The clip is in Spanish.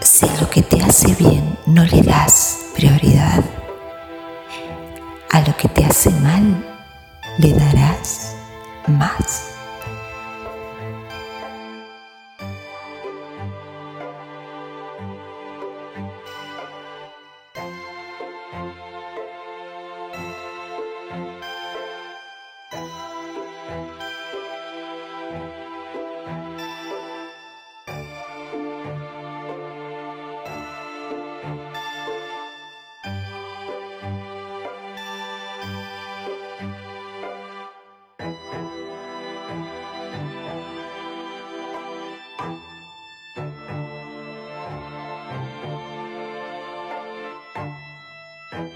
Si a lo que te hace bien no le das prioridad, a lo que te hace mal le darás más.